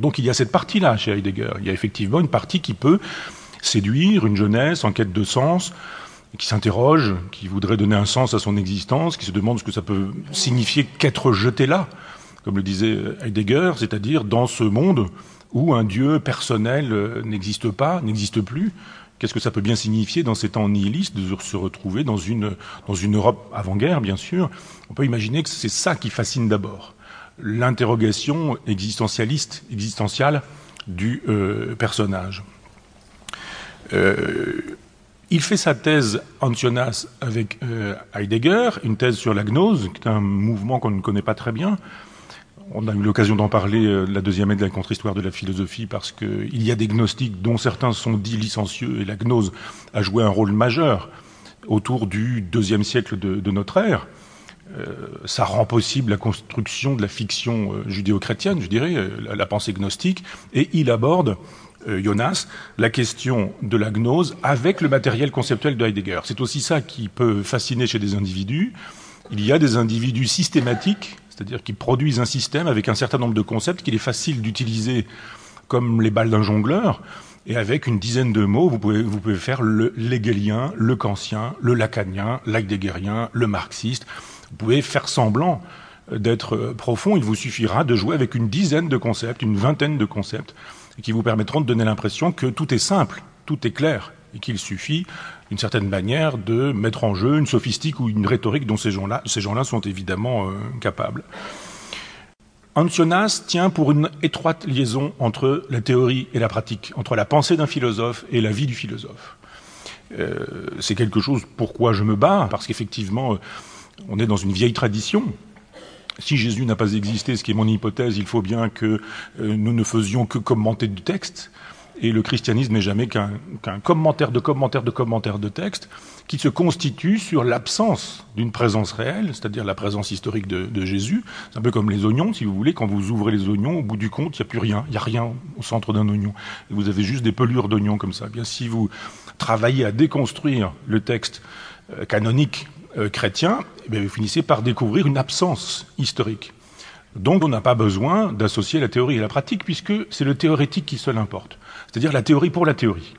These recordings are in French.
Donc il y a cette partie-là chez Heidegger. Il y a effectivement une partie qui peut séduire une jeunesse en quête de sens, qui s'interroge, qui voudrait donner un sens à son existence, qui se demande ce que ça peut signifier qu'être jeté là, comme le disait Heidegger, c'est-à-dire dans ce monde où un Dieu personnel n'existe pas, n'existe plus. Qu'est-ce que ça peut bien signifier dans ces temps nihilistes de se retrouver dans une Europe avant-guerre, bien sûr? On peut imaginer que c'est ça qui fascine d'abord, l'interrogation existentialiste, existentielle du euh, personnage. Euh, il fait sa thèse Antionas avec euh, Heidegger, une thèse sur la gnose, qui est un mouvement qu'on ne connaît pas très bien. On a eu l'occasion d'en parler la deuxième année de la contre-histoire de la philosophie parce qu'il y a des gnostiques dont certains sont dits licencieux et la gnose a joué un rôle majeur autour du deuxième siècle de notre ère. Euh, ça rend possible la construction de la fiction euh, judéo-chrétienne, je dirais, euh, la, pensée gnostique, et il aborde Jonas, la question de la gnose avec le matériel conceptuel de Heidegger. C'est aussi ça qui peut fasciner chez des individus. Il y a des individus systématiques, c'est-à-dire qui produisent un système avec un certain nombre de concepts qu'il est facile d'utiliser comme les balles d'un jongleur. Et avec une dizaine de mots, vous pouvez, vous pouvez faire le le kantien, le lacanien, l'heideggerien, le marxiste. Vous pouvez faire semblant d'être profond. Il vous suffira de jouer avec une dizaine de concepts, une vingtaine de concepts qui vous permettront de donner l'impression que tout est simple, tout est clair, et qu'il suffit, d'une certaine manière, de mettre en jeu une sophistique ou une rhétorique dont ces gens-là gens sont évidemment euh, capables. Ancionas tient pour une étroite liaison entre la théorie et la pratique, entre la pensée d'un philosophe et la vie du philosophe. Euh, C'est quelque chose pourquoi je me bats, parce qu'effectivement, on est dans une vieille tradition si Jésus n'a pas existé, ce qui est mon hypothèse, il faut bien que euh, nous ne faisions que commenter du texte. Et le christianisme n'est jamais qu'un qu commentaire de commentaire de commentaire de texte qui se constitue sur l'absence d'une présence réelle, c'est-à-dire la présence historique de, Jésus. C'est un peu comme les oignons, si vous voulez. Quand vous ouvrez les oignons, au bout du compte, il n'y a plus rien. Il n'y a rien au centre d'un oignon. Vous avez juste des pelures d'oignons comme ça. Eh bien, si vous travaillez à déconstruire le texte euh, canonique euh, chrétien, eh vous finissez par découvrir une absence historique. Donc on n'a pas besoin d'associer la théorie et la pratique, puisque c'est le théorétique qui seul importe, c'est-à-dire la théorie pour la théorie.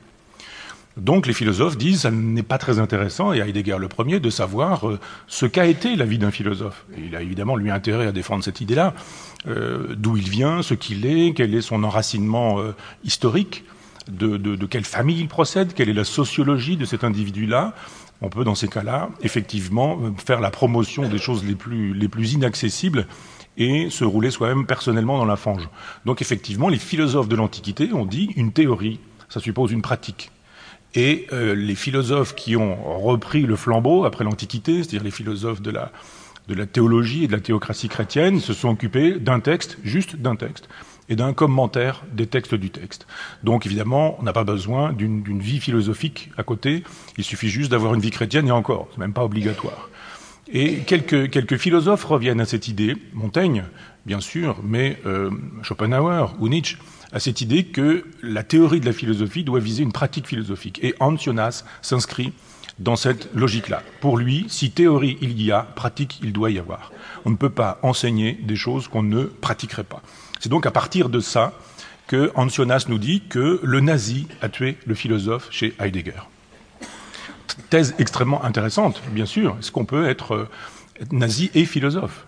Donc les philosophes disent ça n'est pas très intéressant, et Heidegger le premier, de savoir euh, ce qu'a été la vie d'un philosophe. Et il a évidemment lui intérêt à défendre cette idée-là, euh, d'où il vient, ce qu'il est, quel est son enracinement euh, historique, de, quelle famille il procède, quelle est la sociologie de cet individu-là, on peut dans ces cas-là effectivement faire la promotion des choses les plus, les plus inaccessibles et se rouler soi-même personnellement dans la fange. Donc effectivement, les philosophes de l'Antiquité ont dit une théorie, ça suppose une pratique. Et euh, les philosophes qui ont repris le flambeau après l'Antiquité, c'est-à-dire les philosophes de la théologie et de la théocratie chrétienne, se sont occupés d'un texte, juste d'un texte et d'un commentaire des textes du texte. Donc évidemment, on n'a pas besoin d'une vie philosophique à côté, il suffit juste d'avoir une vie chrétienne et encore, c'est même pas obligatoire. Et quelques, quelques philosophes reviennent à cette idée, Montaigne, bien sûr, mais euh, Schopenhauer ou Nietzsche, à cette idée que la théorie de la philosophie doit viser une pratique philosophique. Et Hans Jonas s'inscrit dans cette logique-là. Pour lui, si théorie il y a, pratique il doit y avoir. On ne peut pas enseigner des choses qu'on ne pratiquerait pas. C'est donc à partir de ça que Ancionas nous dit que le nazi a tué le philosophe chez Heidegger. Thèse extrêmement intéressante, bien sûr. Est-ce qu'on peut être euh, nazi et philosophe?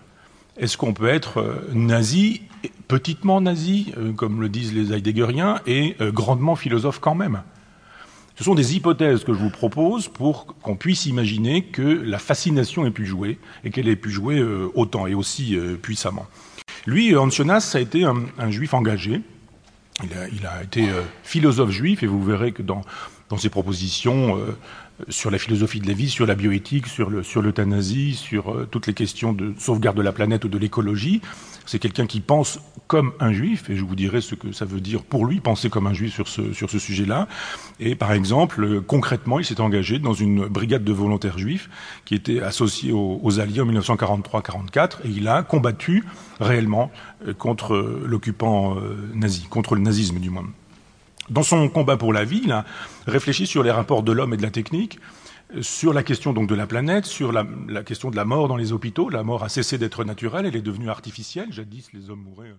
Est-ce qu'on peut être euh, nazi, petitement nazi, euh, comme le disent les heideggeriens, et grandement philosophe quand même? Ce sont des hypothèses que je vous propose pour qu'on puisse imaginer que la fascination ait pu jouer, et qu'elle ait pu jouer autant et aussi puissamment. Lui, Ancionas, ça a été un, juif engagé. Il a, été euh, philosophe juif, et vous verrez que dans, dans ses propositions euh, sur la philosophie de la vie, sur la bioéthique, sur l'euthanasie, sur, sur euh, toutes les questions de sauvegarde de la planète ou de l'écologie, c'est quelqu'un qui pense comme un juif, et je vous dirai ce que ça veut dire pour lui, penser comme un juif sur ce, sur ce sujet-là. Et par exemple, euh, concrètement, il s'est engagé dans une brigade de volontaires juifs qui était associée aux, Alliés en 1943-44, et il a combattu réellement euh, contre l'occupant nazi, contre le nazisme du moins. Dans son combat pour la vie, il a réfléchi sur les rapports de l'homme et de la technique, sur la question donc de la planète, sur la, la question de la mort dans les hôpitaux. La mort a cessé d'être naturelle, elle est devenue artificielle. Jadis, les hommes mouraient.